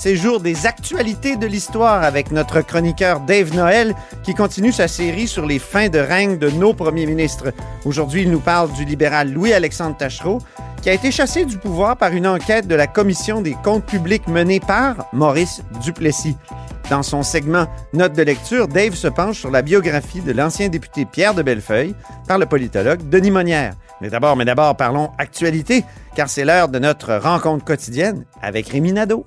c'est jour des actualités de l'histoire avec notre chroniqueur Dave Noël qui continue sa série sur les fins de règne de nos premiers ministres. Aujourd'hui, il nous parle du libéral Louis-Alexandre Tachereau qui a été chassé du pouvoir par une enquête de la Commission des comptes publics menée par Maurice Duplessis. Dans son segment Note de lecture, Dave se penche sur la biographie de l'ancien député Pierre de Bellefeuille par le politologue Denis Monnière. Mais d'abord, mais d'abord, parlons actualité, car c'est l'heure de notre rencontre quotidienne avec Rémi Nadeau.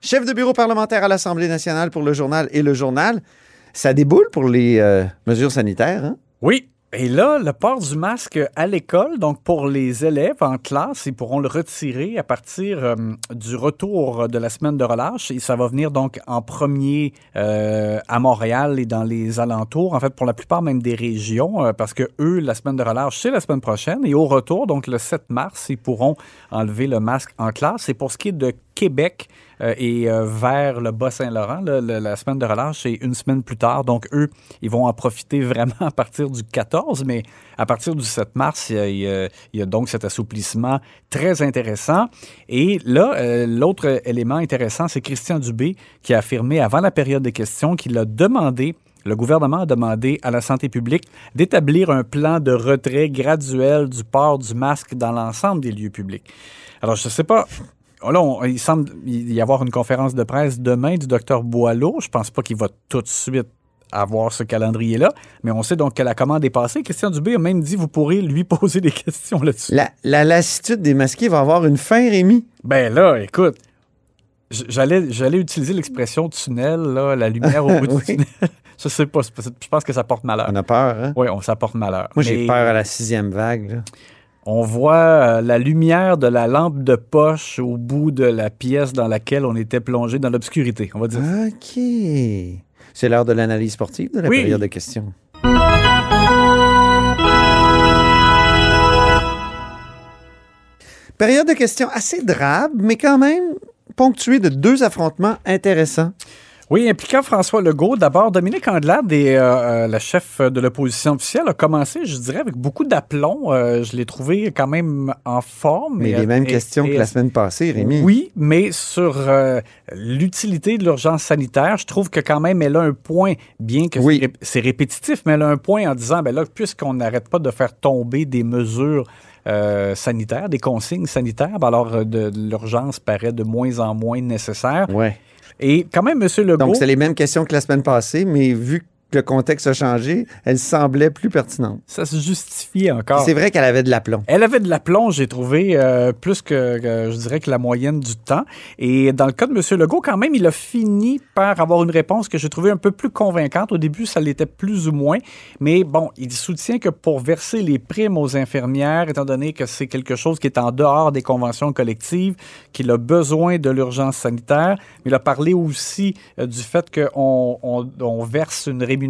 Chef de bureau parlementaire à l'Assemblée nationale pour le journal et le journal. Ça déboule pour les euh, mesures sanitaires, hein? Oui. Et là, le port du masque à l'école, donc pour les élèves en classe, ils pourront le retirer à partir euh, du retour de la semaine de relâche. Et ça va venir donc en premier euh, à Montréal et dans les alentours, en fait pour la plupart même des régions, parce que eux, la semaine de relâche, c'est la semaine prochaine. Et au retour, donc le 7 mars, ils pourront enlever le masque en classe. Et pour ce qui est de Québec, euh, et euh, vers le Bas-Saint-Laurent. la semaine de relâche, c'est une semaine plus tard. Donc, eux, ils vont en profiter vraiment à partir du 14, mais à partir du 7 mars, il y a donc cet assouplissement très intéressant. Et là, euh, l'autre élément intéressant, c'est Christian Dubé qui a affirmé avant la période des questions qu'il a demandé le gouvernement a demandé à la santé publique d'établir un plan de retrait graduel du port du masque dans l'ensemble des lieux publics. Alors, je ne sais pas. Là, on- il semble y avoir une conférence de presse demain du docteur Boileau. Je pense pas qu'il va tout de suite avoir ce calendrier-là, mais on sait donc que la commande est passée. Christian Dubé a même dit vous pourrez lui poser des questions là-dessus. La, la lassitude des masqués va avoir une fin, Rémi. Ben là, écoute, j'allais, j'allais utiliser l'expression tunnel, là, la lumière au bout Oui. du tunnel. Je sais pas, je pense que ça porte malheur. On a peur, hein? Oui, on ça porte malheur. Moi, j'ai peur à la sixième vague. là. On voit euh, la lumière de la lampe de poche au bout de la pièce dans laquelle on était plongé dans l'obscurité, on va dire. OK. C'est l'heure de l'analyse sportive de la Oui. période de questions. Période de questions assez drabe, mais quand même ponctuée de deux affrontements intéressants. Oui, impliquant François Legault. D'abord, Dominique Andelade, et, euh, euh, la chef de l'opposition officielle, a commencé, je dirais, avec beaucoup d'aplomb. Euh, je l'ai trouvé quand même en forme. Mais Et- les mêmes et- questions que la semaine passée, Rémi. Oui, mais sur euh, l'utilité de l'urgence sanitaire, je trouve que quand même elle a un point, bien que Oui. c'est ré- c'est répétitif, mais elle a un point en disant, ben là, puisqu'on n'arrête pas de faire tomber des mesures euh, sanitaires, des consignes sanitaires, ben alors de, de l'urgence paraît de moins en moins nécessaire. Ouais. Et quand même, M. Legault... Donc, c'est les mêmes questions que la semaine passée, mais vu le contexte a changé, elles semblaient plus pertinentes. Ça se justifie encore. C'est vrai qu'elle avait de l'aplomb. Elle avait de l'aplomb, j'ai trouvé, euh, plus que, que, je dirais que la moyenne du temps. Et dans le cas de M. Legault, quand même, il a fini par avoir une réponse que j'ai trouvée un peu plus convaincante. Au début, ça l'était plus ou moins. Mais bon, il soutient que pour verser les primes aux infirmières, étant donné que c'est quelque chose qui est en dehors des conventions collectives, qu'il a besoin de l'urgence sanitaire, mais il a parlé aussi euh, du fait qu'on on, on verse une rémunération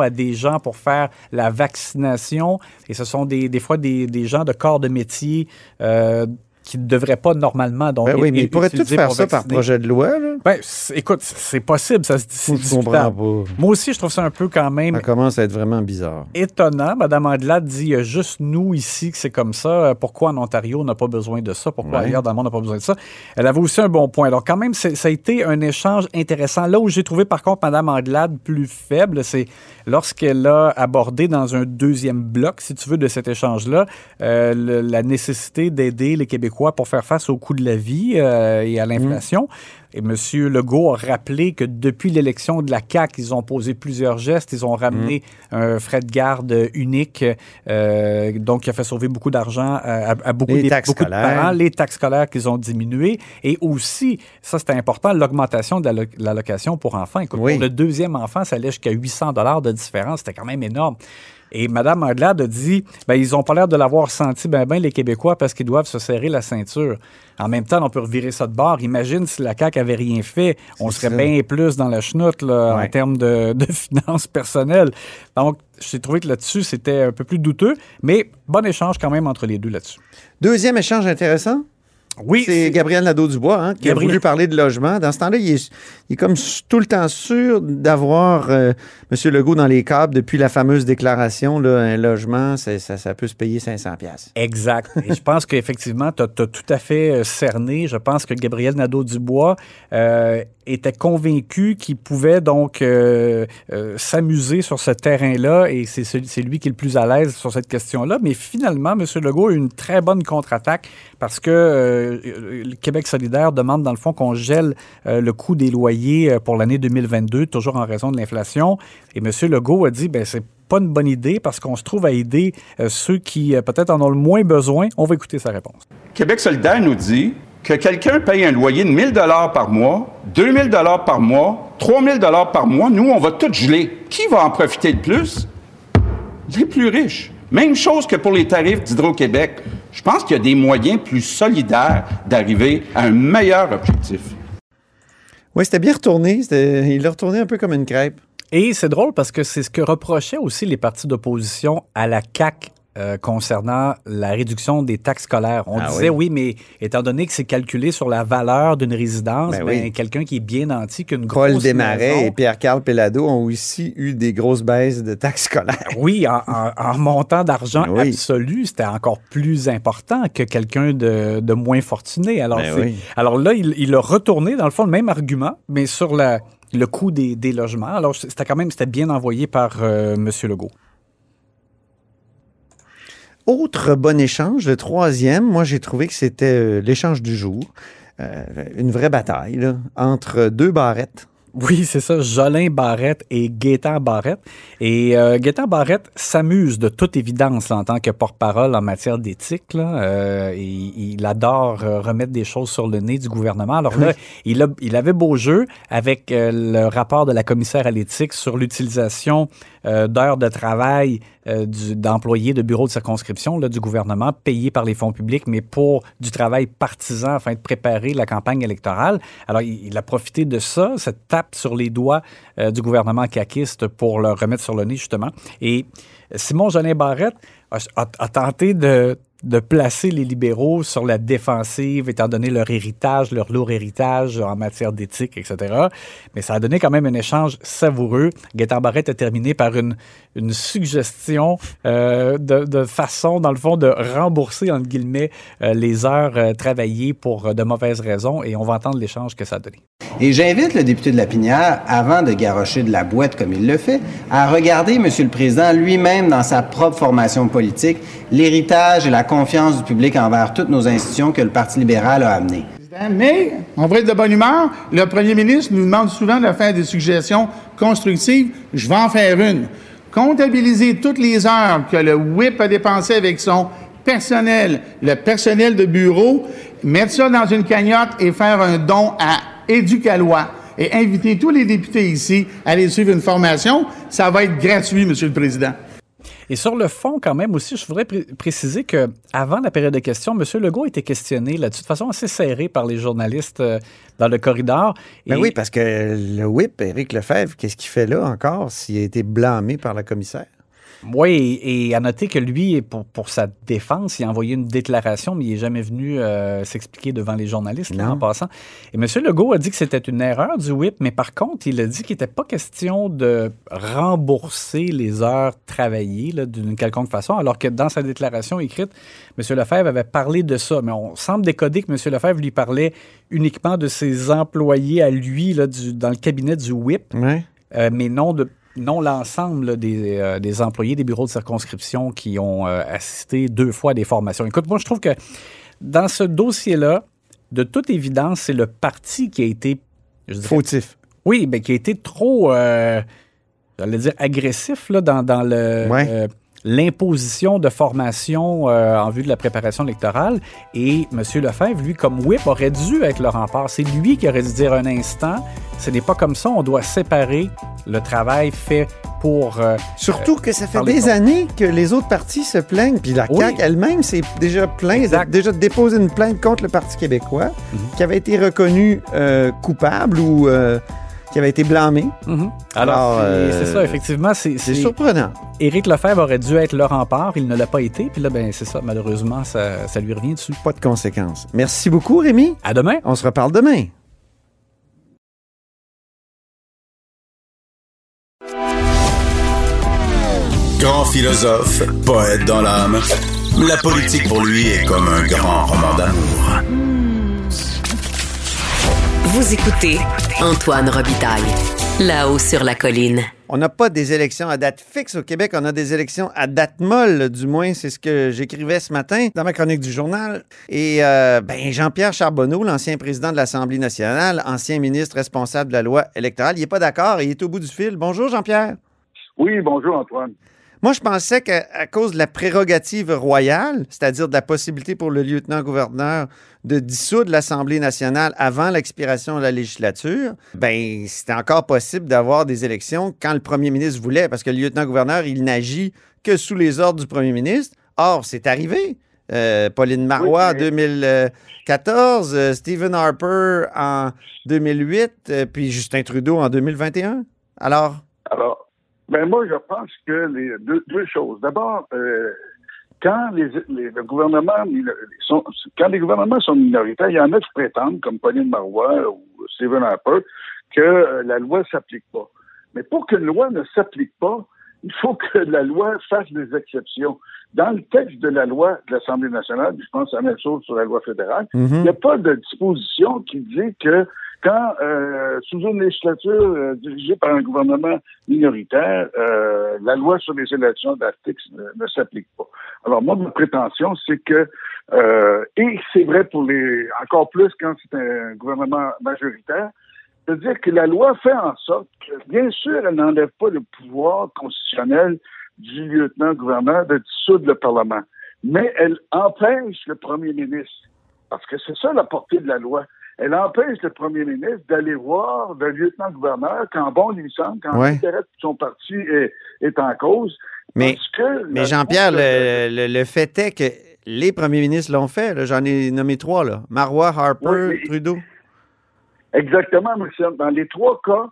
à des gens pour faire la vaccination. Et ce sont des, des fois des, des gens de corps de métier euh, qui ne devraient pas normalement. Donc, Ben oui, mais il pourrait tout faire ça par projet de loi. Là. Ben, écoute, c'est possible, ça se c'est Je comprends discutable. pas. Moi aussi, je trouve ça un peu quand même Ça commence à être vraiment bizarre. étonnant. Madame Andelade dit il y a juste nous ici que c'est comme ça. Euh, Pourquoi en Ontario on n'a pas besoin de ça? Pourquoi Ouais. ailleurs dans le monde on n'a pas besoin de ça? Elle avait aussi un bon point. Alors, quand même, ça a été un échange intéressant. Là où j'ai trouvé, par contre, Madame Andelade plus faible, c'est lorsqu'elle a abordé dans un deuxième bloc, si tu veux, de cet échange-là, euh, le- la nécessité d'aider les Québécois pour faire face au coût de la vie euh, et à l'inflation. Et M. Legault a rappelé que depuis l'élection de la CAQ, ils ont posé plusieurs gestes. Ils ont ramené Mm. un frais de garde unique, euh, donc qui a fait sauver beaucoup d'argent à, à beaucoup, Les des- taxes beaucoup de scolaires. parents, les taxes scolaires qu'ils ont diminuées. Et aussi, ça c'était important, l'augmentation de la lo- l'allocation pour enfants. Écoute, Oui. pour le deuxième enfant, ça allait jusqu'à 800 dollars de différence. C'était quand même énorme. Et Mme Anglade a dit, ben, ils n'ont pas l'air de l'avoir senti, ben, ben, les Québécois, parce qu'ils doivent se serrer la ceinture. En même temps, on peut revirer ça de bord. Imagine si la CAQ avait rien fait, on serait ça. bien plus dans la chenoute là, en termes de, de finances personnelles. Donc, j'ai trouvé que là-dessus, c'était un peu plus douteux, mais bon échange quand même entre les deux là-dessus. Deuxième échange intéressant, Oui, c'est Gabriel Nadeau-Dubois hein, qui Gabriel. a voulu parler de logement. Dans ce temps-là, il est, il est comme tout le temps sûr d'avoir euh, M. Legault dans les câbles depuis la fameuse déclaration, là, un logement, ça, ça peut se payer 500 pièces. Exact. Et je pense qu'effectivement, tu as, tout à fait euh, cerné. Je pense que Gabriel Nadeau-Dubois euh, était convaincu qu'il pouvait donc euh, euh, s'amuser sur ce terrain-là et c'est c'est lui qui est le plus à l'aise sur cette question-là. Mais finalement, M. Legault a eu une très bonne contre-attaque parce que euh, le Québec solidaire demande, dans le fond, qu'on gèle le coût des loyers pour l'année 2022, toujours en raison de l'inflation. Et M. Legault a dit, ben c'est pas une bonne idée parce qu'on se trouve à aider ceux qui peut-être en ont le moins besoin. On va écouter sa réponse. Québec solidaire nous dit que quelqu'un paye un loyer de 1000 dollars par mois, 2000 dollars par mois, 3000 dollars par mois, nous on va tout geler. Qui va en profiter le plus? Les plus riches. Même chose que pour les tarifs d'Hydro-Québec. Je pense qu'il y a des moyens plus solidaires d'arriver à un meilleur objectif. Oui, c'était bien retourné. Il l'a retourné un peu comme une crêpe. Et c'est drôle parce que c'est ce que reprochaient aussi les partis d'opposition à la CAQ euh, concernant la réduction des taxes scolaires. On Ah disait oui. oui. mais étant donné que c'est calculé sur la valeur d'une résidence, Ben ben, oui. quelqu'un qui est bien nanti, qu'une grosse Paul Desmarais maison- et Pierre-Carl Pellado ont aussi eu des grosses baisses de taxes scolaires. Oui, en, en- en montant d'argent Oui. absolu, c'était encore plus important que quelqu'un de, de moins fortuné. Alors, Ben alors là, il, il a retourné, dans le fond, le même argument, mais sur la, le coût des, des logements. Alors, c'était quand même c'était bien envoyé par euh, M. Legault. Autre bon échange, le troisième, moi j'ai trouvé que c'était euh, l'échange du jour. Euh, une vraie bataille là, entre deux barrettes. Oui, c'est ça, Jolin Barrette et Gaétan Barrette. Et euh, Gaétan Barrette s'amuse de toute évidence là, en tant que porte-parole en matière d'éthique. Euh, il, il adore euh, remettre des choses sur le nez du gouvernement. Alors là, il, a- il avait beau jeu avec le rapport de la commissaire à l'éthique sur l'utilisation euh, d'heures de travail euh, d'employés de bureaux de circonscription là, du gouvernement payés par les fonds publics, mais pour du travail partisan afin de préparer la campagne électorale. Alors, il, a profité de ça, cette tape sur les doigts euh, du gouvernement caquiste pour le remettre sur le nez, justement. Et Simon Jolin Barrette a tenté de, de placer les libéraux sur la défensive, étant donné leur héritage, leur lourd héritage en matière d'éthique, etc. Mais ça a donné quand même un échange savoureux. Gaétan Barrette a terminé par une, une suggestion euh, de, de façon, dans le fond, de rembourser, entre guillemets, euh, les heures euh, travaillées pour euh, de mauvaises raisons. Et on va entendre l'échange que ça a donné. Et j'invite le député de la Pinière, avant de garrocher de la boîte comme il le fait, à regarder Monsieur le Président lui-même dans sa propre formation politique, l'héritage et la confiance du public envers toutes nos institutions que le Parti libéral a amené. Mais, on va être de bonne humeur. Le premier ministre nous demande souvent de faire des suggestions constructives. Je vais en faire une. Comptabiliser toutes les heures que le WIP a dépensées avec son personnel, le personnel de bureau, mettre ça dans une cagnotte et faire un don à Éducalois et inviter tous les députés ici à aller suivre une formation. Ça va être gratuit, Monsieur le Président. Et sur le fond, quand même aussi, je voudrais pré- préciser que avant la période de questions, M. Legault était questionné là-dessus de façon assez serrée par les journalistes euh, dans le corridor. Ben Et- oui, parce que le whip, Éric Lefebvre, qu'est-ce qu'il fait là encore s'il a été blâmé par la commissaire? Oui, et à noter que lui, pour, pour sa défense, il a envoyé une déclaration, mais il n'est jamais venu euh, s'expliquer devant les journalistes là, en passant. Et M. Legault a dit que c'était une erreur du WIP, mais par contre, il a dit qu'il n'était pas question de rembourser les heures travaillées d'une quelconque façon, alors que dans sa déclaration écrite, M. Lefebvre avait parlé de ça. Mais on semble décoder que M. Lefebvre lui parlait uniquement de ses employés à lui là, du- dans le cabinet du WIP. Euh, mais non de non l'ensemble des, euh, des employés des bureaux de circonscription qui ont euh, assisté deux fois à des formations. Écoute, moi, je trouve que dans ce dossier-là, de toute évidence, c'est le parti qui a été dirais, Fautif. Oui, ben, qui a été trop, euh, j'allais dire, agressif là, dans, dans le, Ouais. Euh, l'imposition de formation euh, en vue de la préparation électorale. Et M. Lefebvre, lui, comme whip, aurait dû être le rempart. C'est lui qui aurait dû dire un instant, ce n'est pas comme ça, on doit séparer le travail fait pour... euh, Surtout que ça fait par les des années que les autres partis se plaignent, puis la Oui. CAQ elle-même s'est déjà plainte, déjà déposé une plainte contre le Parti québécois, Mhm. qui avait été reconnu euh, coupable ou euh, qui avait été blâmé. mhm. Alors, Alors, c'est- euh, c'est ça, effectivement. C'est, surprenant. Éric Lefebvre aurait dû être le rempart, il ne l'a pas été. Puis là, ben, c'est ça, malheureusement, ça, ça lui revient dessus. Pas de conséquences. Merci beaucoup, Rémi. À demain. On se reparle demain. Grand philosophe, poète dans l'âme, la politique pour lui est comme un grand roman d'amour. Vous écoutez Antoine Robitaille, là-haut sur la colline. On n'a pas des élections à date fixe au Québec, on a des élections à date molle, du moins c'est ce que j'écrivais ce matin dans ma chronique du journal. Et euh, ben, Jean-Pierre Charbonneau, l'ancien président de l'Assemblée nationale, ancien ministre responsable de la loi électorale, il n'est pas d'accord et il est au bout du fil. Bonjour Jean-Pierre. Oui, bonjour Antoine. Moi, je pensais qu'à cause de la prérogative royale, c'est-à-dire de la possibilité pour le lieutenant-gouverneur de dissoudre l'Assemblée nationale avant l'expiration de la législature, ben c'était encore possible d'avoir des élections quand le premier ministre voulait, parce que le lieutenant-gouverneur, il n'agit que sous les ordres du premier ministre. Or, c'est arrivé. Euh, Pauline Marois en Oui, 2014, euh, Stephen Harper en 2008, euh, puis Justin Trudeau en 2021. Alors, Alors, ben moi, je pense que les deux, deux choses. D'abord, euh, quand les, les- le gouvernement sont, quand les gouvernements sont minoritaires, il y en a qui prétendent, comme Pauline Marois ou Stephen Harper, que euh, la loi s'applique pas. Mais pour qu'une loi ne s'applique pas, il faut que la loi fasse des exceptions. Dans le texte de la loi de l'Assemblée nationale, je pense à la même chose sur la loi fédérale, il n'y a pas de disposition qui dit que quand, euh, sous une législature euh, dirigée par un gouvernement minoritaire, euh, la loi sur les élections d'articles ne, s'applique pas. Alors moi, ma prétention, c'est que, euh, et c'est vrai pour les, encore plus quand c'est un gouvernement majoritaire, c'est-à-dire que la loi fait en sorte que, bien sûr, elle n'enlève pas le pouvoir constitutionnel du lieutenant-gouverneur de dissoudre le Parlement, mais elle empêche le premier ministre, parce que c'est ça la portée de la loi, elle empêche le premier ministre d'aller voir le lieutenant-gouverneur quand bon lui semble, quand Ouais. l'intérêt de son parti est, est en cause. Mais- Mais Jean-Pierre, le, le- le fait est que les premiers ministres l'ont fait. J'en ai nommé trois. Là. Marois, Harper, mais- Trudeau. Exactement, monsieur. Dans les trois cas,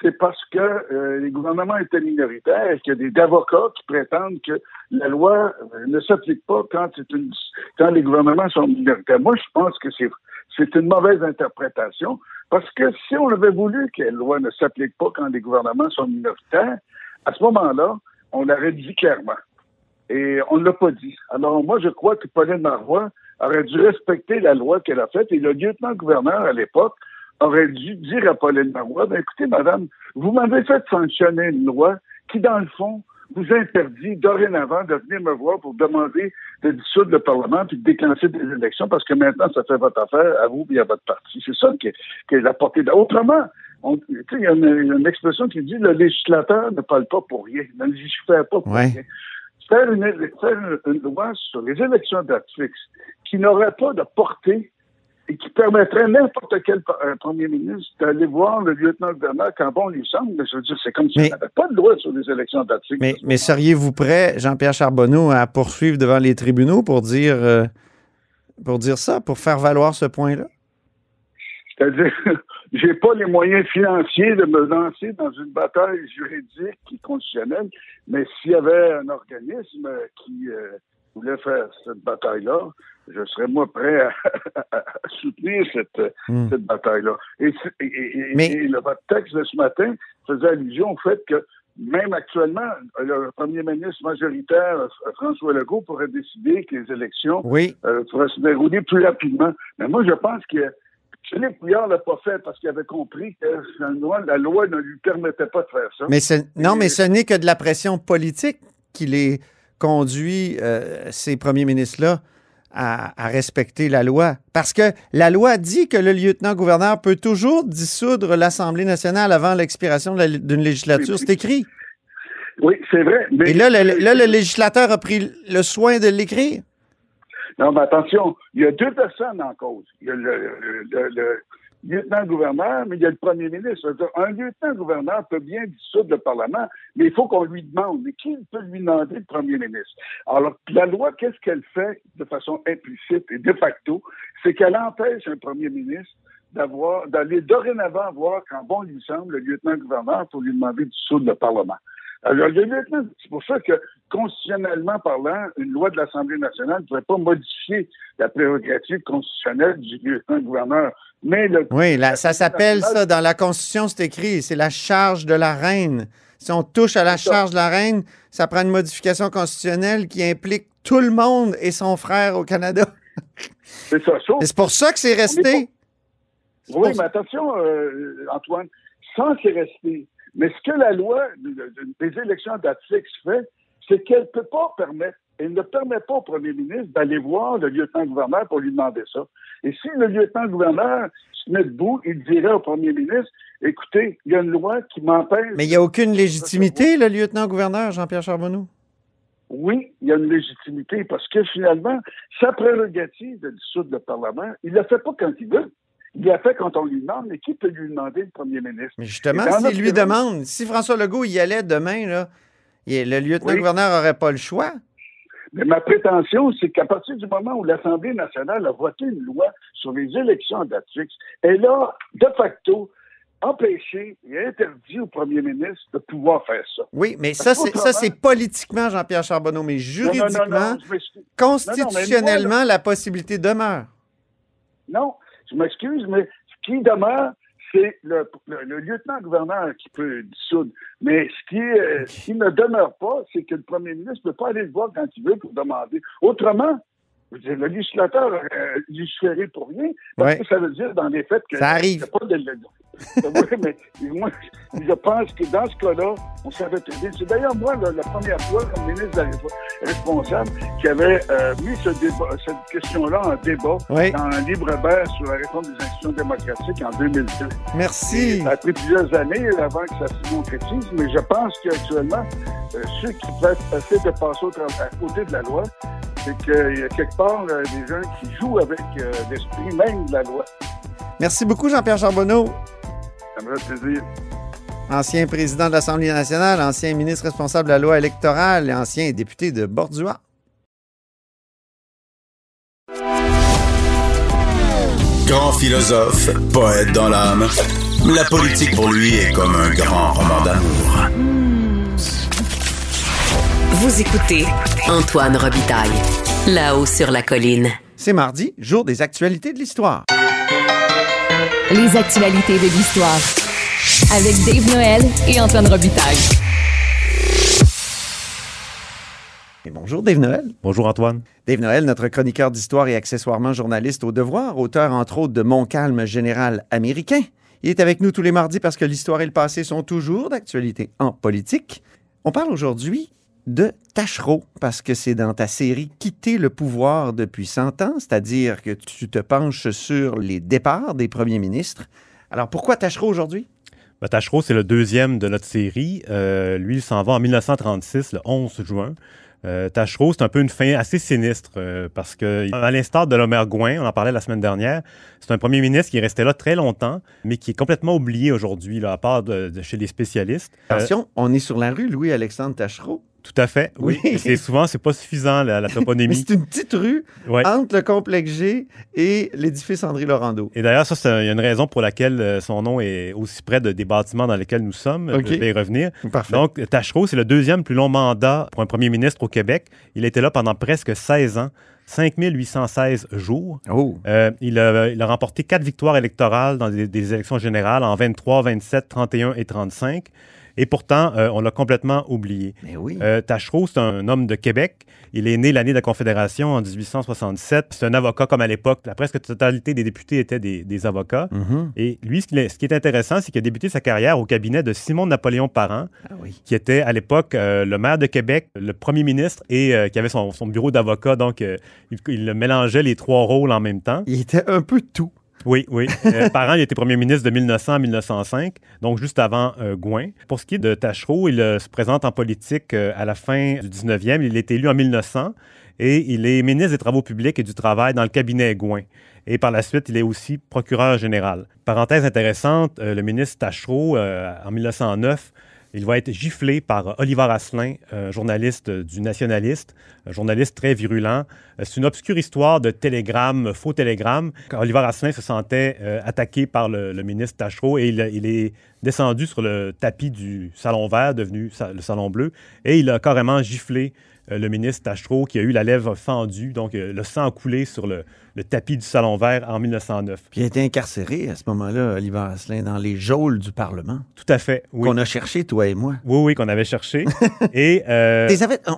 c'est parce que euh, les gouvernements étaient minoritaires et qu'il y a des avocats qui prétendent que la loi euh, ne s'applique pas quand, une, quand les gouvernements sont minoritaires. Moi, je pense que c'est, c'est une mauvaise interprétation parce que si on avait voulu que la loi ne s'applique pas quand les gouvernements sont minoritaires, à ce moment-là, on l'aurait dit clairement. Et on ne l'a pas dit. Alors, moi, je crois que Pauline Marois aurait dû respecter la loi qu'elle a faite et le lieutenant-gouverneur à l'époque aurait dû dire à Pauline Marois, ben, écoutez, madame, vous m'avez fait sanctionner une loi qui, dans le fond, vous interdit dorénavant de venir me voir pour demander de dissoudre le Parlement puis de déclencher des élections parce que maintenant, ça fait votre affaire à vous et à votre parti. C'est ça qui est, qui est la portée. de- Autrement, on- tu sais, il y, a une- expression qui dit le législateur ne parle pas pour rien, ne légifère pas pour Ouais. rien. Faire une, faire une- une loi sur les élections fixes qui n'aurait pas de portée et qui permettrait à n'importe quel euh, premier ministre d'aller voir le lieutenant-gouverneur quand bon lui semble. Mais je veux dire, c'est comme si Mais- on n'avait pas de loi sur les élections fixes. Mais, mais seriez-vous prêt, Jean-Pierre Charbonneau, à poursuivre devant les tribunaux pour dire, euh, pour dire ça, pour faire valoir ce point-là? C'est-à-dire, j'ai pas les moyens financiers de me lancer dans une bataille juridique qui est constitutionnelle, mais s'il y avait un organisme qui euh, voulait faire cette bataille-là, je serais moi prêt à, à soutenir cette, Hmm. cette bataille-là. Et, c'est- et- et- Mais- et le, votre texte de ce matin faisait allusion au fait que même actuellement, le premier ministre majoritaire, François Legault, pourrait décider que les élections Oui. euh, pourraient se dérouler plus rapidement. Mais moi, je pense que Philippe Couillard l'a pas fait parce qu'il avait compris que la loi, ne lui permettait pas de faire ça. Mais ce- non, mais ce n'est que de la pression politique qui les conduit, euh, ces premiers ministres-là, à, à respecter la loi. Parce que la loi dit que le lieutenant-gouverneur peut toujours dissoudre l'Assemblée nationale avant l'expiration d'une législature. C'est écrit. Oui, c'est vrai. Mais Et là, le, là, le législateur a pris le soin de l'écrire. Non, mais attention, il y a deux personnes en cause. Il y a le, le- le- le lieutenant-gouverneur, mais il y a le premier ministre. Un lieutenant-gouverneur peut bien dissoudre le Parlement, mais il faut qu'on lui demande. Mais qui peut lui demander le premier ministre? Alors, la loi, qu'est-ce qu'elle fait de façon implicite et de facto? C'est qu'elle empêche un premier ministre d'avoir, d'aller dorénavant voir quand bon lui semble le lieutenant-gouverneur pour lui demander de dissoudre le Parlement. Alors, c'est pour ça que, constitutionnellement parlant, une loi de l'Assemblée nationale ne pourrait pas modifier la prérogative constitutionnelle du lieutenant-gouverneur. Mais le, Oui, là, ça s'appelle ça, dans la Constitution, c'est écrit, c'est la charge de la reine. Si on touche à la charge de la reine, ça prend une modification constitutionnelle qui implique tout le monde et son frère au Canada. c'est ça. C'est pour ça que c'est resté. Oui, mais attention, euh, Antoine, sans c'est resté. Mais ce que la loi de- de- des élections d'Atfix fait, c'est qu'elle ne peut pas permettre, elle ne permet pas au premier ministre d'aller voir le lieutenant-gouverneur pour lui demander ça. Et si le lieutenant-gouverneur se met debout, il dirait au premier ministre, écoutez, il y a une loi qui m'empêche... Mais il n'y a aucune légitimité, le lieutenant-gouverneur Jean-Pierre Charbonneau. Oui, il y a une légitimité parce que finalement, sa prérogative de dissoudre le Parlement, il ne le fait pas quand il veut. Il l'a fait quand on lui demande, mais qui peut lui demander le premier ministre? Mais justement, s'il lui cas- demande, si François Legault y allait demain, là, le lieutenant-gouverneur n'aurait pas le choix. Mais ma prétention, c'est qu'à partir du moment où l'Assemblée nationale a voté une loi sur les élections d'Atfix, elle a, de facto, empêché et interdit au premier ministre de pouvoir faire ça. Oui, mais Parce ça, c'est, politiquement, Jean-Pierre Charbonneau, mais Non, non, juridiquement, non, constitutionnellement, la possibilité demeure. Non, je m'excuse, mais ce qui demeure, c'est le, le- le lieutenant-gouverneur qui peut dissoudre. Mais ce qui, euh, ce qui ne demeure pas, c'est que le premier ministre ne peut pas aller le voir quand il veut pour demander. Autrement, le législateur euh, légiféré pour rien, parce Ouais. que ça veut dire dans les faits que Ça arrive. pas de... Oui, mais moi, je pense que dans ce cas-là, on savait très bien. C'est d'ailleurs moi, la, la première fois, comme ministre de responsable, qui avait euh, mis ce débat, cette question-là en débat Oui. dans un livre vert sur la réforme des institutions démocratiques en 2002. Merci. Ça a pris plusieurs années avant que ça se concrétise, mais je pense qu'actuellement, euh, ceux qui peuvent essayer de passer au à côté de la loi, c'est qu'il y a quelque part euh, des gens qui jouent avec euh, l'esprit même de la loi. Merci beaucoup, Jean-Pierre Charbonneau, Ça me fait plaisir. ancien président de l'Assemblée nationale, ancien ministre responsable de la loi électorale et ancien député de Bordua. Grand philosophe, poète dans l'âme. La politique pour lui est comme un grand roman d'amour. Vous écoutez Antoine Robitaille, là-haut sur la colline. C'est mardi, jour des actualités de l'histoire. Les actualités de l'histoire. Avec Dave Noël et Antoine Robitaille. Et bonjour, Dave Noël. Bonjour Antoine. Dave Noël, notre chroniqueur d'histoire et accessoirement journaliste au devoir, auteur entre autres de Mon calme général américain. Il est avec nous tous les mardis parce que l'histoire et le passé sont toujours d'actualité en politique. On parle aujourd'hui de Tachereau parce que c'est dans ta série Quitter le pouvoir depuis 100 ans, c'est-à-dire que tu te penches sur les départs des premiers ministres. Alors pourquoi Tachereau aujourd'hui? Ben, Tachereau, c'est le deuxième de notre série. Euh, lui, il s'en va en 1936, le 11 juin. Euh, Tachereau, c'est un peu une fin assez sinistre euh, parce que, à l'instar de Lomer Gouin, on en parlait la semaine dernière, c'est un premier ministre qui est resté là très longtemps, mais qui est complètement oublié aujourd'hui, à part de, de chez les spécialistes. Euh, Attention, on est sur la rue Louis-Alexandre Tachereau. Tout à fait, oui. Oui. C'est souvent, c'est pas suffisant, la, la toponymie. c'est une petite rue Ouais. entre le complexe G et l'édifice André Laurando. Et d'ailleurs, ça, c'est- il y a une raison pour laquelle euh, son nom est aussi près de, des bâtiments dans lesquels nous sommes. OK. Je vais y revenir. Parfait. Donc, Tachereau, c'est le deuxième plus long mandat pour un premier ministre au Québec. Il était là pendant presque 16 ans, 5816 jours. Oh. Euh, il, a, il a remporté quatre victoires électorales dans des, des élections générales en 23, 27, 31 et 35. Et pourtant, euh, on l'a complètement oublié. Mais oui. Euh, Tachereau, c'est un homme de Québec. Il est né l'année de la Confédération en 1867. C'est un avocat comme à l'époque. La presque totalité des députés étaient des, des avocats. Mhm. Et lui, ce qui est, ce qui est intéressant, c'est qu'il a débuté sa carrière au cabinet de Simon-Napoléon Parent, Ah oui. qui était à l'époque euh, le maire de Québec, le premier ministre et qui avait son, son bureau d'avocat. Donc, il, il mélangeait les trois rôles en même temps. Il était un peu tout. Oui, oui. Euh, Parent, il était premier ministre de 1900 à 1905, donc juste avant euh, Gouin. Pour ce qui est de Tachereau, il euh, se présente en politique euh, à la fin du 19e. Il est élu en 1900 et il est ministre des Travaux publics et du Travail dans le cabinet Gouin. Et par la suite, il est aussi procureur général. Parenthèse intéressante, le ministre Tachereau, en 1909, il va être giflé par Oliver Asselin, un journaliste euh, du Nationaliste, journaliste très virulent. Euh, C'est une obscure histoire de télégramme, faux télégramme. Oliver Asselin se sentait euh, attaqué par le, ministre Tachereau et il, est descendu sur le tapis du salon vert, devenu le salon bleu, et il a carrément giflé euh, le ministre Tachereau qui a eu la lèvre fendue, donc euh, le sang coulé sur le, le tapis du salon vert en 1909. Puis il a été incarcéré à ce moment-là, Oliver Asselin, dans les geôles du Parlement. Tout à fait, oui. Qu'on a cherché, toi et moi. Oui, oui, qu'on avait cherché. et euh,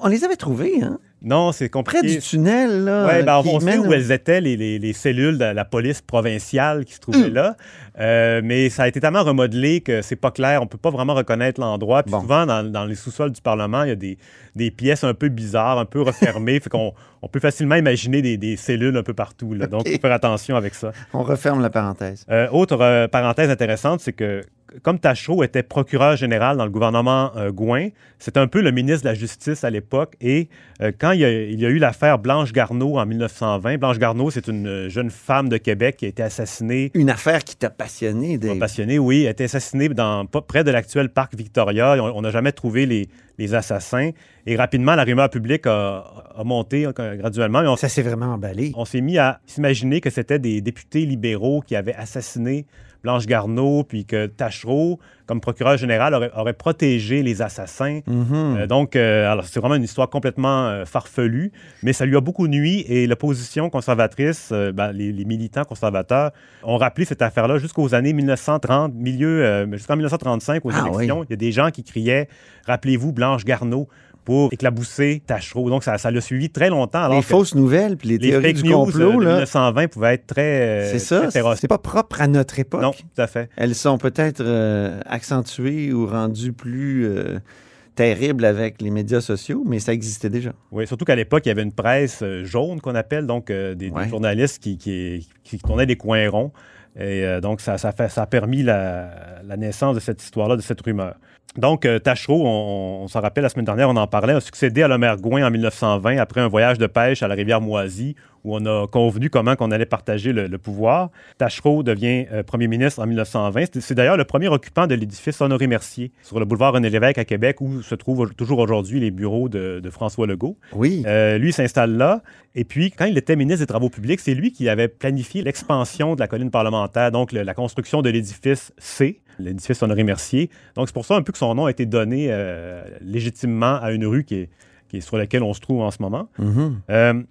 on les avait trouvés, hein? non, c'est Près compliqué. du tunnel, là. Oui, ben, on sait où elles étaient, les, les- les cellules de la police provinciale qui se trouvaient Hum. là. Euh, mais ça a été tellement remodelé que c'est pas clair. On peut pas vraiment reconnaître l'endroit. Puis Bon. souvent, dans, dans les sous-sols du Parlement, il y a des, des pièces un peu bizarres, un peu refermées. fait qu'on on peut facilement imaginer des, des cellules un peu partout. Là. Donc, il faut faire attention avec ça. On referme la parenthèse. Euh, autre euh, parenthèse intéressante, c'est que comme Tachereau était procureur général dans le gouvernement euh, Gouin, c'était un peu le ministre de la Justice à l'époque. Et euh, quand il y, a, il y a eu l'affaire Blanche Garneau en 1920, Blanche Garneau, c'est une euh, jeune femme de Québec qui a été assassinée. Une affaire qui t'a passionné, Dave. Passionnée, oui, elle a été assassinée dans, pas- près de l'actuel parc Victoria. On n'a jamais trouvé les, les assassins. Et rapidement, la rumeur publique a, a monté euh, graduellement. Et on Ça s'est vraiment emballé. on s'est mis à s'imaginer que c'était des députés libéraux qui avaient assassiné Blanche Garneau, puis que Tachereau, comme procureur général, aurait, aurait protégé les assassins. Mhm. Euh, donc, euh, alors c'est vraiment une histoire complètement euh, farfelue, mais ça lui a beaucoup nui et l'opposition conservatrice, ben, les, les militants conservateurs, ont rappelé cette affaire-là jusqu'aux années 1930, milieu, jusqu'en 1935 aux Ah, élections. oui. Il y a des gens qui criaient Rappelez-vous Blanche Garneau pour éclabousser Tachereau. Donc, ça ça l'a suivi très longtemps. Alors les fausses nouvelles puis les, les théories fake du news complot, euh, là. 1920 pouvaient être très, euh, C'est ça. C'est pas propre à notre époque. Non, tout à fait. Elles sont peut-être euh, accentuées ou rendues plus euh, terribles avec les médias sociaux, mais ça existait déjà. Oui, surtout qu'à l'époque, il y avait une presse jaune qu'on appelle, donc euh, des, journalistes qui, qui, qui tournaient des coins ronds. Et euh, donc, ça, ça, fait- ça a permis la, la naissance de cette histoire-là, de cette rumeur. Donc, euh, Tachereau, on, on s'en rappelle, la semaine dernière, on en parlait, a succédé à Lomer Gouin en 1920 après un voyage de pêche à la rivière Moisy où on a convenu comment qu'on allait partager le, le pouvoir. Tachereau devient euh, premier ministre en 1920. C'est- d'ailleurs le premier occupant de l'édifice Honoré Mercier sur le boulevard René-Lévesque à Québec où se trouvent toujours aujourd'hui les bureaux de, de François Legault. Oui. Euh, lui s'installe là. Et puis, quand il était ministre des Travaux publics, c'est lui qui avait planifié l'expansion de la colline parlementaire, donc le- la construction de l'édifice C, l'édifice Honoré Mercier. Donc, c'est pour ça un peu que son nom a été donné euh, légitimement à une rue qui est, qui est sur laquelle on se trouve en ce moment. Mhm. Euh,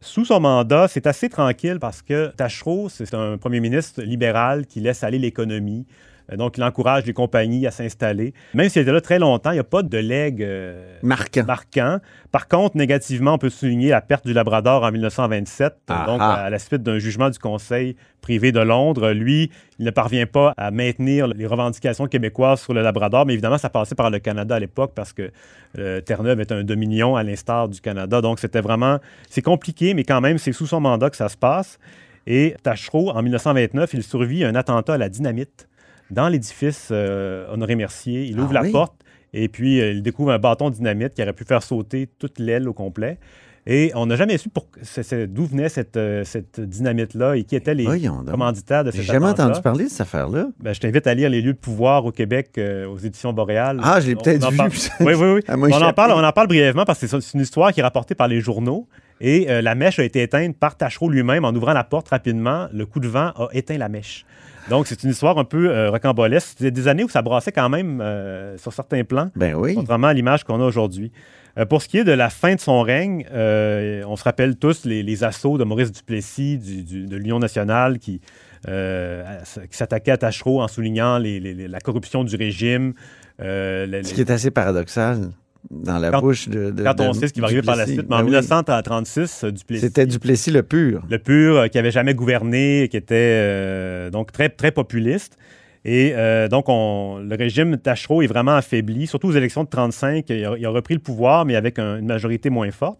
sous son mandat, c'est assez tranquille parce que Tachereau, c'est un premier ministre libéral qui laisse aller l'économie. Euh, Donc, il encourage les compagnies à s'installer. Même s'il était là très longtemps, il n'y a pas de legs euh, Marquant. marquant. Par contre, négativement, on peut souligner la perte du Labrador en 1927, Ah, donc ah. à la suite d'un jugement du Conseil privé de Londres. Lui, il ne parvient pas à maintenir les revendications québécoises sur le Labrador, mais évidemment, ça passait par le Canada à l'époque parce que euh, Terre-Neuve est un dominion à l'instar du Canada. Donc, c'était vraiment... C'est compliqué, mais quand même, c'est sous son mandat que ça se passe. Et Tachereau, en 1929, il survit un attentat à la dynamite dans l'édifice euh, Honoré Mercier. Il Ah ouvre la oui? porte et puis euh, il découvre un bâton de dynamite qui aurait pu faire sauter toute l'aile au complet. Et on n'a jamais su pour- c'est- c'est- d'où venait cette, euh, cette dynamite-là et qui étaient les Voyons commanditaires de J'ai cet jamais entendu parler de cette affaire-là. Ben, je t'invite à lire Les lieux de pouvoir au Québec euh, aux éditions Boréal. Ah, je l'ai peut-être vu. parle- Oui, oui, oui. On, en parle, on en parle brièvement parce que c'est c'est une histoire qui est rapportée par les journaux. Et euh, la mèche a été éteinte par Tachereau lui-même en ouvrant la porte rapidement. Le coup de vent a éteint la mèche. Donc, c'est une histoire un peu euh, rocambolesque. C'était des années où ça brassait quand même euh, sur certains plans, Ben oui. contrairement à l'image qu'on a aujourd'hui. Euh, pour ce qui est de la fin de son règne, euh, on se rappelle tous les, les assauts de Maurice Duplessis du, du- de l'Union nationale qui, qui s'attaquait à Tachereau en soulignant les- les- la corruption du régime. Ce qui est assez paradoxal dans la Quand- bouche de. de- quand on de sait ce qui va arriver par la suite. Mais en Ben oui. 1936, euh, Duplessis. C'était Duplessis le pur. Le pur, euh, qui avait jamais gouverné, qui était euh, donc très, très populiste. Et euh, donc, on, le régime Tachereau est vraiment affaibli, surtout aux élections de 35. Il a, il a repris le pouvoir, mais avec un- une majorité moins forte.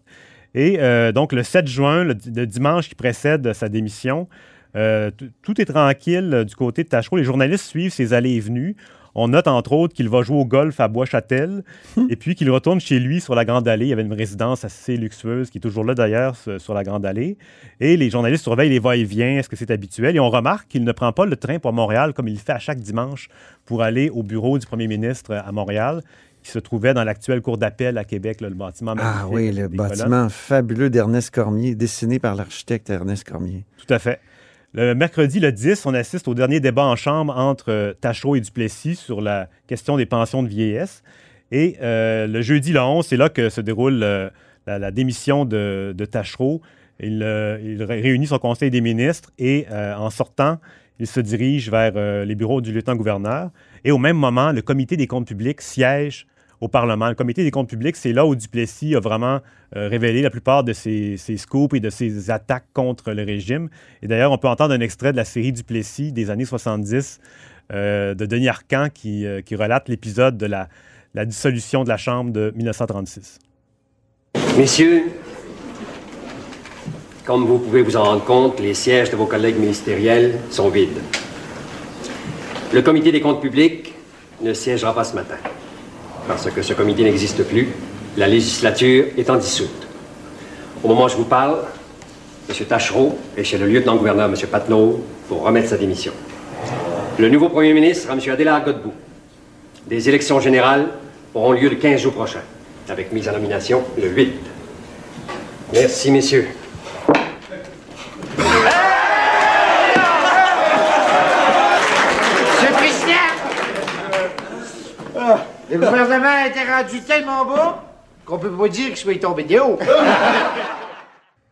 Et donc, le 7 juin, le, le dimanche qui précède sa démission, tout est tranquille du côté de Tachereau. Les journalistes suivent ses allées et venues. On note entre autres qu'il va jouer au golf à Bois-Châtel et puis qu'il retourne chez lui sur la Grande Allée. Il y avait une résidence assez luxueuse qui est toujours là d'ailleurs sur la Grande Allée. Et les journalistes surveillent les va-et-vient. Est-ce que c'est habituel? Et on remarque qu'il ne prend pas le train pour Montréal comme il le fait à chaque dimanche pour aller au bureau du premier ministre à Montréal qui se trouvait dans l'actuelle cour d'appel à Québec, là, le bâtiment. Ah oui, le bâtiment colonnes. fabuleux d'Ernest Cormier, dessiné par l'architecte Ernest Cormier. Tout à fait. Le mercredi, le 10, on assiste au dernier débat en Chambre entre euh, Tachereau et Duplessis sur la question des pensions de vieillesse. Et euh, le jeudi, le 11, c'est là que se déroule euh, la, démission de, Tachereau. Il, il ré- réunit son conseil des ministres et en sortant, il se dirige vers les bureaux du lieutenant-gouverneur. Et au même moment, le comité des comptes publics siège au Parlement. Le comité des comptes publics, c'est là où Duplessis a vraiment euh, révélé la plupart de ses, ses scoops et de ses attaques contre le régime. Et d'ailleurs, on peut entendre un extrait de la série Duplessis des années 70 euh, de Denis Arcand qui, euh, qui relate l'épisode de la, la dissolution de la Chambre de 1936. Messieurs, comme vous pouvez vous en rendre compte, les sièges de vos collègues ministériels sont vides. Le comité des comptes publics ne siégera pas ce matin. Parce que ce comité n'existe plus, la législature étant dissoute. Au moment où je vous parle, M. Tachereau est chez le lieutenant-gouverneur, M. Patnaud, pour remettre sa démission. Le nouveau premier ministre sera M. Adélard Godbout. Des élections générales auront lieu le 15 jours prochain, avec mise en nomination le 8. Merci, messieurs. Monsieur le Président! Ah, le gouvernement a été rendu tellement bas qu'on peut pas dire qu'il soit tombé de haut.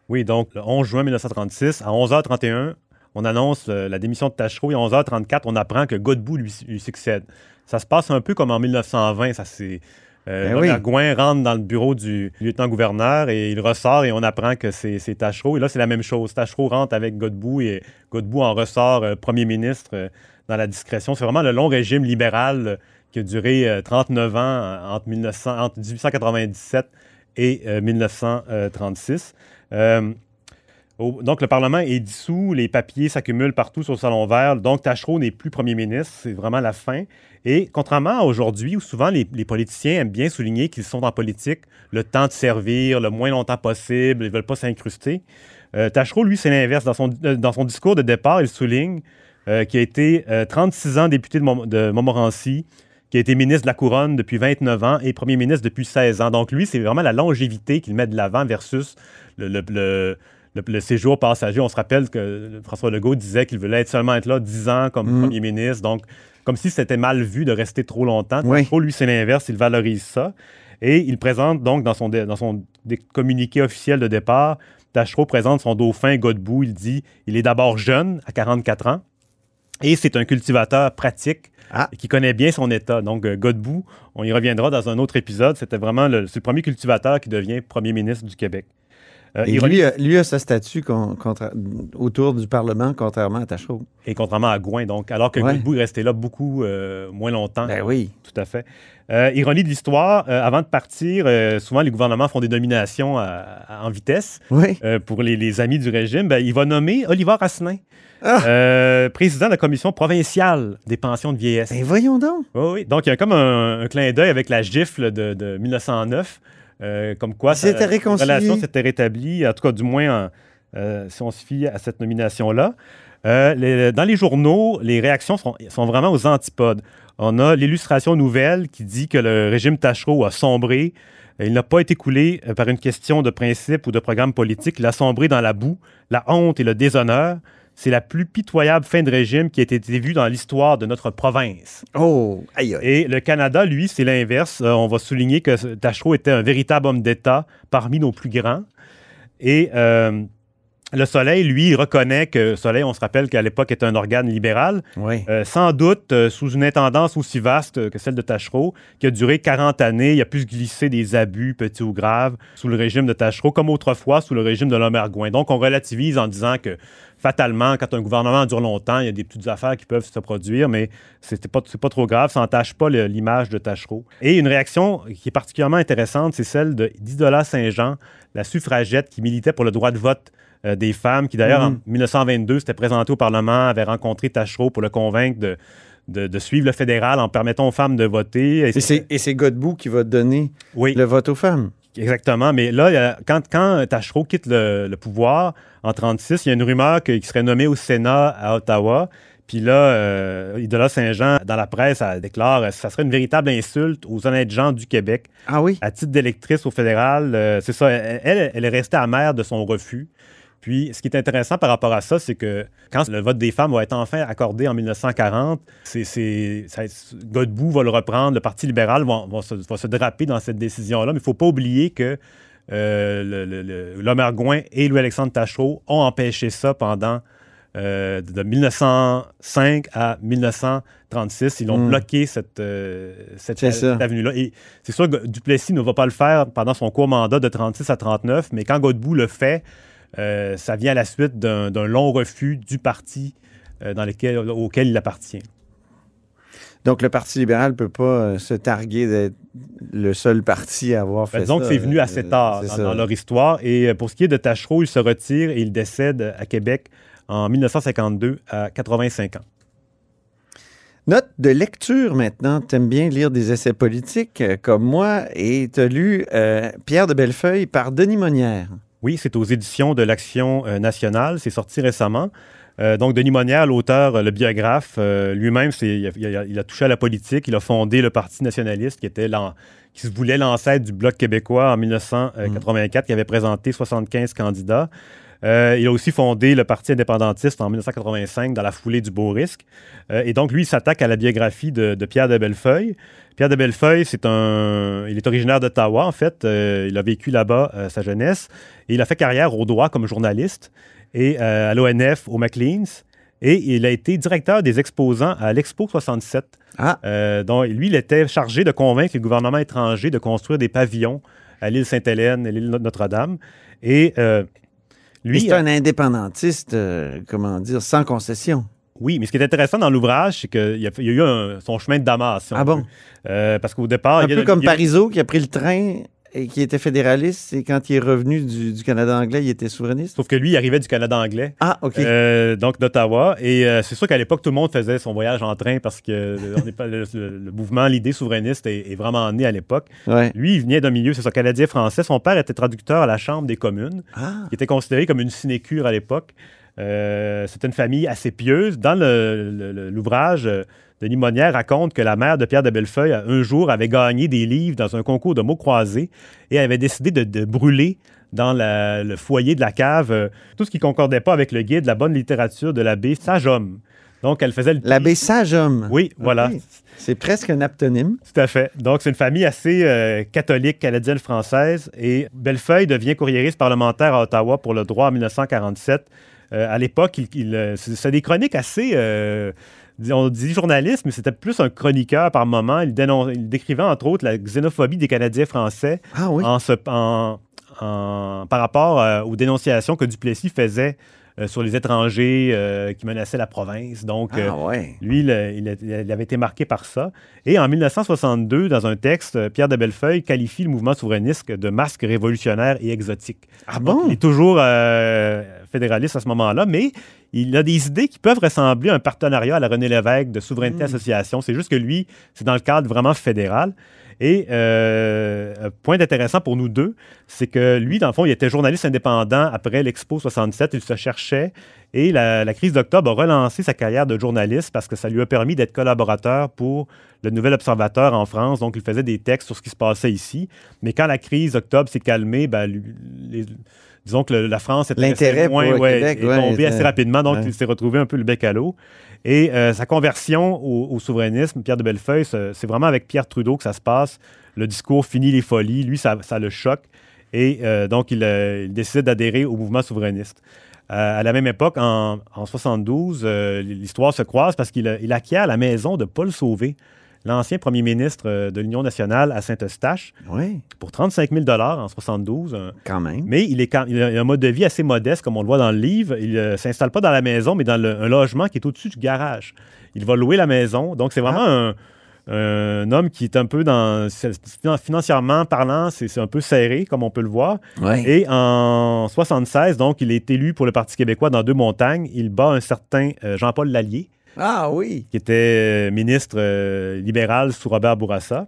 Oui, donc le 11 juin 1936, à 11h31, on annonce euh, la démission de Tachereau et à 11h34, on apprend que Godbout lui, lui succède. Ça se passe un peu comme en 1920. Ça, c'est, euh, Ben oui. Gouin rentre dans le bureau du lieutenant-gouverneur et il ressort et on apprend que c'est, c'est Tachereau. Et là, c'est la même chose. Tachereau rentre avec Godbout et Godbout en ressort euh, premier ministre euh, dans la discrétion. C'est vraiment le long régime libéral euh, qui a duré euh, 39 ans euh, entre, 1900 entre 1897 et euh, 1936. Euh, donc, le Parlement est dissous, les papiers s'accumulent partout sur le Salon Vert. Donc, Tachereau n'est plus premier ministre, c'est vraiment la fin. Et contrairement à aujourd'hui, où souvent les, politiciens aiment bien souligner qu'ils sont en politique le temps de servir le moins longtemps possible, ils ne veulent pas s'incruster, euh, Tachereau, lui, c'est l'inverse. Dans son, euh, discours de départ, il souligne euh, qu'il a été euh, 36 ans député de, de Montmorency, qui a été ministre de la Couronne depuis 29 ans et premier ministre depuis 16 ans. Donc, lui, c'est vraiment la longévité qu'il met de l'avant versus le, le- le- le- le séjour passager. On se rappelle que François Legault disait qu'il voulait être seulement être là 10 ans comme Mhm. premier ministre. Donc, comme si c'était mal vu de rester trop longtemps. Oui. Lui, c'est l'inverse. Il valorise ça. Et il présente donc dans son, dans son communiqué officiel de départ, Tachereau présente son dauphin Godbout. Il dit il est d'abord jeune, à 44 ans, et c'est un cultivateur pratique et qui connaît bien son état. Donc, euh, Godbout, on y reviendra dans un autre épisode. C'était vraiment le, premier cultivateur qui devient premier ministre du Québec. Euh, Et lui, a- lui a sa statue con- contra- autour du Parlement, contrairement à Tachereau. Et contrairement à Gouin, donc, alors que Ouais. Godbout est resté là beaucoup euh, moins longtemps. Ben oui. Tout à fait. Euh, ironie de l'histoire, euh, avant de partir, euh, souvent les gouvernements font des nominations à- à- en vitesse Oui. pour les, les amis du régime. Ben, il va nommer Oliver Asselin, Ah! président de la commission provinciale des pensions de vieillesse. Ben voyons donc. Oui, oui. Donc, il y a comme un, un clin d'œil avec la gifle de, de 1909, euh, comme quoi la relation s'était rétablie, en tout cas, du moins, en- si on se fie à cette nomination-là. Euh, les- dans les journaux, les réactions sont, sont vraiment aux antipodes. On a l'illustration nouvelle qui dit que le régime Tachereau a sombré. Il n'a pas été coulé euh, par une question de principe ou de programme politique. Il a sombré dans la boue, la honte et le déshonneur. c'est la plus pitoyable fin de régime qui a été vue dans l'histoire de notre province. Oh, aïe, aïe. Et le Canada, lui, c'est l'inverse. Euh, on va souligner que Tachereau était un véritable homme d'État parmi nos plus grands. Et euh, le Soleil, lui, reconnaît que le Soleil, on se rappelle qu'à l'époque, était un organe libéral. Oui. Euh, sans doute, euh, sous une intendance aussi vaste que celle de Tachereau, qui a duré 40 années, il a pu se glisser des abus, petits ou graves, sous le régime de Tachereau, comme autrefois sous le régime de Lomergouin. Donc, on relativise en disant que fatalement, quand un gouvernement dure longtemps, il y a des petites affaires qui peuvent se produire, mais c'est pas, pas trop grave, ça n'entache pas l'image de Tachereau. Et une réaction qui est particulièrement intéressante, c'est celle de d'Idola Saint-Jean, la suffragette qui militait pour le droit de vote euh, des femmes, qui d'ailleurs en 1922 s'était présentée au Parlement, avait rencontré Tachereau pour le convaincre de, de, de suivre le fédéral en permettant aux femmes de voter. Et c'est, Godbout qui va donner le vote aux femmes. Exactement. Mais là, quand, quand Tachereau quitte le, le pouvoir en 36, il y a une rumeur qu'il serait nommé au Sénat à Ottawa. Puis là, euh, Idola Saint-Jean, dans la presse, elle déclare que ça serait une véritable insulte aux honnêtes gens du Québec. Ah oui? À titre d'électrice au fédéral, euh, c'est ça. Elle, elle, elle est restée amère de son refus. Puis, ce qui est intéressant par rapport à ça, c'est que quand le vote des femmes va être enfin accordé en 1940, c'est, c'est, ça- Godbout va le reprendre, le Parti libéral va, va se, va se draper dans cette décision-là. Mais il ne faut pas oublier que euh, Lomergouin et Louis-Alexandre Tachereau ont empêché ça pendant euh, de 1905 à 1936. Ils ont Mm. bloqué cette, euh, cette, cette avenue-là. Et c'est sûr que Duplessis ne va pas le faire pendant son court mandat de 36 à 39, mais quand Godbout le fait, euh, ça vient à la suite d'un long refus du parti euh, dans lequel, auquel il appartient. Donc, le Parti libéral ne peut pas euh, se targuer d'être le seul parti à avoir fait Ben, disons ça. que c'est venu Euh, assez tard dans, dans leur histoire. Et pour ce qui est de Tachereau, il se retire et il décède à Québec en 1952 à 85 ans. Note de lecture maintenant. T'aimes bien lire des essais politiques euh, comme moi et t'as lu euh, Pierre de Bellefeuille par Denis Monnière. Oui, c'est aux éditions de l'Action euh, nationale. C'est sorti récemment. Euh, donc, Denis Monnière, l'auteur, euh, le biographe, lui-même, il a, touché à la politique. Il a fondé le Parti nationaliste qui, était qui se voulait l'ancêtre du Bloc québécois en 1984, qui avait présenté 75 candidats. Euh, il a aussi fondé le Parti indépendantiste en 1985 dans la foulée du Beau Risque. Euh, et donc, lui, il s'attaque à la biographie de, de Pierre de Bellefeuille. Pierre de Bellefeuille, c'est un, il est originaire d'Ottawa, en fait. Euh, il a vécu là-bas sa jeunesse. Et il a fait carrière au droit comme journaliste et à l'ONF, au McLean's. Et il a été directeur des exposants à l'Expo 67. Euh, donc, lui, il était chargé de convaincre les gouvernements étrangers de construire des pavillons à l'île Sainte-Hélène et l'île Notre-Dame. Et euh, Lui, c'est un indépendantiste, euh, comment dire, sans concession. Oui, mais ce qui est intéressant dans l'ouvrage, c'est qu'il y, y a eu un- son chemin de Damas. si Ah bon? Euh, parce qu'au départ. un il y a- peu comme il y a- Parizeau qui a pris le train et qui était fédéraliste et quand il est revenu du, du Canada anglais, il était souverainiste? Sauf que lui, il arrivait du Canada anglais. Ah, OK. Euh, donc d'Ottawa. Et euh, c'est sûr qu'à l'époque, tout le monde faisait son voyage en train parce que euh, on est pas- le, le- le mouvement, l'idée souverainiste est, est vraiment né à l'époque. Ouais. Lui, il venait d'un milieu, c'est ça, canadien-français. Son père était traducteur à la Chambre des communes, Ah. qui était considéré comme une sinécure à l'époque. Euh, C'était une famille assez pieuse. Dans le- le- le- l'ouvrage, euh, Denis Monnière raconte que la mère de Pierre de Bellefeuille, un jour, avait gagné des livres dans un concours de mots croisés et avait décidé de, de brûler dans la- le foyer de la cave euh, tout ce qui concordait pas avec le guide, la bonne littérature de l'abbé Sage-Homme. Donc, elle faisait le... L'abbé Sage-Homme. Oui, voilà. C'est presque un aptonyme. Tout à fait. Donc, c'est une famille assez euh, catholique canadienne-française. Et Bellefeuille devient courriériste parlementaire à Ottawa pour le droit en 1947. Euh, à l'époque, il, il, euh, c'est des chroniques assez. euh, on dit journaliste, mais c'était plus un chroniqueur par moment. Il, dénon- il décrivait entre autres la xénophobie des Canadiens français Ah oui. en se- en- en- par rapport euh, aux dénonciations que Duplessis faisait euh, sur les étrangers euh, qui menaçaient la province. Donc, Ah ouais. lui, il, a- il a- il avait été marqué par ça. Et en 1962, dans un texte, Pierre de Bellefeuille qualifie le mouvement souverainiste de masque révolutionnaire et exotique. Ah Donc, bon? il est toujours fédéraliste à ce moment-là, mais il a des idées qui peuvent ressembler à un partenariat à la René Lévesque de Souveraineté Hmm. Association. C'est juste que lui, c'est dans le cadre vraiment fédéral. Et euh, un point intéressant pour nous deux, c'est que lui, dans le fond, il était journaliste indépendant après l'Expo 67. Il se cherchait Et la, la crise d'octobre a relancé sa carrière de journaliste parce que ça lui a permis d'être collaborateur pour le Nouvel Observateur en France. Donc, il faisait des textes sur ce qui se passait ici. Mais quand la crise d'octobre s'est calmée, ben, les- disons que le- la France était L'intérêt pour le ouais, Québec, est ouais, tombé était- assez rapidement. Donc, ouais. il s'est retrouvé un peu le bec à l'eau. Et euh, sa conversion au, au souverainisme, Pierre de Bellefeuille, c'est vraiment avec Pierre Trudeau que ça se passe. Le discours finit les folies. Lui, ça, ça le choque. Et euh, donc, il, euh, il décide d'adhérer au mouvement souverainiste. À la même époque, en, en 72, euh, l'histoire se croise parce qu'il il acquiert la maison de Paul Sauvé, l'ancien premier ministre euh, de l'Union nationale à Saint-Eustache, Oui, pour 35 000 en 72. un- quand même. mais il, est il a un mode de vie assez modeste, comme on le voit dans le livre. Il ne s'installe pas dans la maison, mais dans le- un logement qui est au-dessus du garage. Il va louer la maison. Donc, c'est vraiment un, un homme qui est un peu dans. Financièrement parlant, c'est c'est un peu serré, comme on peut le voir. Ouais. Et en 76, donc, il est élu pour le Parti québécois dans deux montagnes. Il bat un certain euh, Jean-Paul Lallier, Ah oui. qui était euh, ministre euh, libéral sous Robert Bourassa.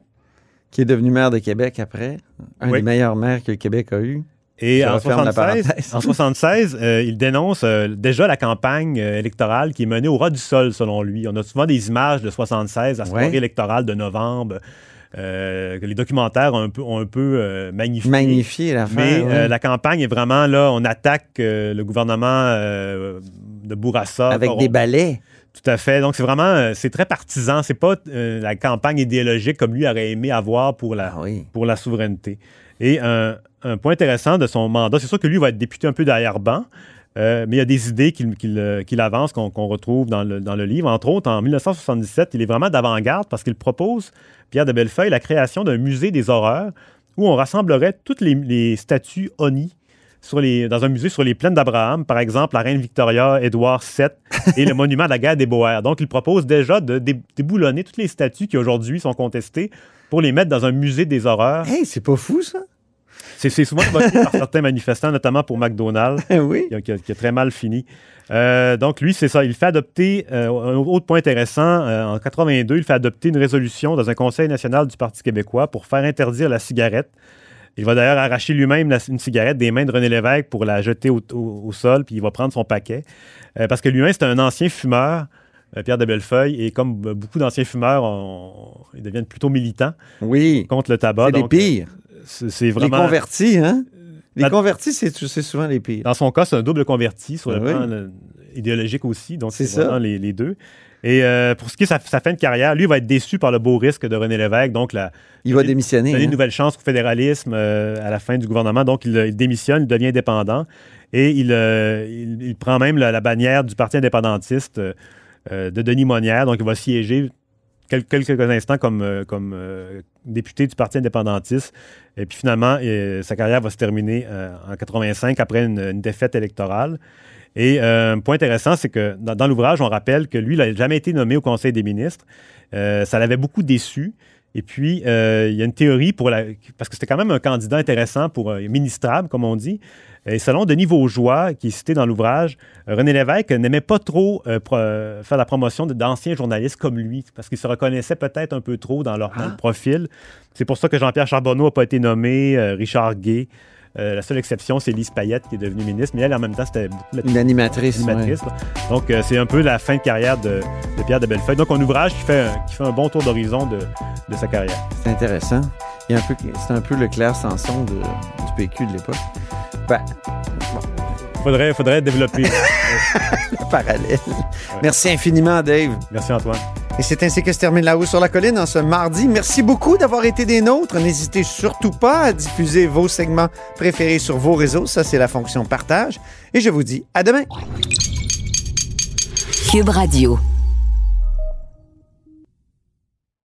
Qui est devenu maire de Québec après. Un Oui. des meilleurs maires que le Québec a eu. Et en referme la 76, parenthèse. en 76, euh, il dénonce euh, déjà la campagne euh, électorale qui est menée au ras du sol, selon lui. On a souvent des images de 76, la soirée Ouais. électorale de novembre, que les documentaires ont un peu, ont un peu magnifié. Magnifié l'affaire. Mais ouais. euh, la campagne est vraiment là, on attaque le gouvernement de Bourassa. Avec des balais. Tout à fait. Donc, c'est vraiment, euh, c'est très partisan. C'est pas euh, la campagne idéologique comme lui aurait aimé avoir pour la, Ah oui. pour la souveraineté. Et un, un point intéressant de son mandat, c'est sûr que lui va être député un peu derrière-ban, euh, mais il y a des idées qu'il euh, avance qu'on retrouve dans le, dans le livre. Entre autres, en 1977, il est vraiment d'avant-garde parce qu'il propose, Pierre de Bellefeuille, la création d'un musée des horreurs où on rassemblerait toutes les, les statues Oni sur les, dans un musée sur les plaines d'Abraham, par exemple la reine Victoria, Édouard VII et le monument de la guerre des Boers. Donc, il propose déjà de dé- déboulonner toutes les statues qui aujourd'hui sont contestées pour les mettre dans un musée des horreurs. Hey, c'est pas fou, ça? C'est c'est souvent voté par certains manifestants, notamment pour McDonald's, oui. qui a, qui a- qui a très mal fini. Euh, donc, lui, c'est ça. Il fait adopter, euh, un autre point intéressant, euh, en 82, il fait adopter une résolution dans un conseil national du Parti québécois pour faire interdire la cigarette. Il va d'ailleurs arracher lui-même la- une cigarette des mains de René Lévesque pour la jeter au, au- au sol, puis il va prendre son paquet. Euh, parce que lui-même, c'est un ancien fumeur, euh, Pierre de Bellefeuille, et comme euh, beaucoup d'anciens fumeurs, on- ils deviennent plutôt militants Oui. contre le tabac. C'est les Donc, pires. C'est c'est Les vraiment... convertis, hein? Les convertis, c'est souvent les pires. Dans son cas, c'est un double converti sur le Ah oui. plan euh, idéologique aussi. Donc, C'est vraiment les, les deux. Et euh, pour ce qui est de sa, sa fin de carrière, lui va être déçu par le beau risque de René Lévesque. Donc, la, Il va démissionner. donner hein? une nouvelle chance au fédéralisme euh, à la fin du gouvernement. Donc, il, il démissionne, il devient indépendant. Et il, euh, il, il prend même la, la bannière du Parti indépendantiste de Denis Monnière. Donc, il va siéger quel- quelques instants comme, comme député du Parti indépendantiste. Et puis finalement, sa carrière va se terminer en 85 après une, une défaite électorale. Et euh, un point intéressant, c'est que dans, dans l'ouvrage, on rappelle que lui, il n'a jamais été nommé au Conseil des ministres. Euh, ça l'avait beaucoup déçu. Et puis, euh, il y a une théorie pour la. Parce que c'était quand même un candidat intéressant pour euh, ministrable, comme on dit. Et selon Denis Vaugeois, qui est cité dans l'ouvrage, euh, René Lévesque n'aimait pas trop euh, pro- euh, faire la promotion d'anciens journalistes comme lui, parce qu'il se reconnaissait peut-être un peu trop dans, leur, dans le profil. C'est pour ça que Jean-Pierre Charbonneau n'a pas été nommé, euh, Richard Gay. Euh, la seule exception, c'est Lise Payette qui est devenue ministre, mais elle, en même temps, c'était Une animatrice. Donc, euh, c'est un peu la fin de carrière de, de Pierre de Bellefeuille. Donc, un ouvrage qui fait un, qui fait un bon tour d'horizon de, de sa carrière. C'est intéressant. C'est un peu le Claire Sanson de- du PQ de l'époque. Ben, Faudrait, faudrait développer. le parallèle. Merci infiniment, Dave. Merci, Antoine. Et c'est ainsi que se termine La Haut sur la Colline en ce mardi. Merci beaucoup d'avoir été des nôtres. N'hésitez surtout pas à diffuser vos segments préférés sur vos réseaux. Ça, c'est la fonction partage. Et je vous dis à demain. Cube Radio.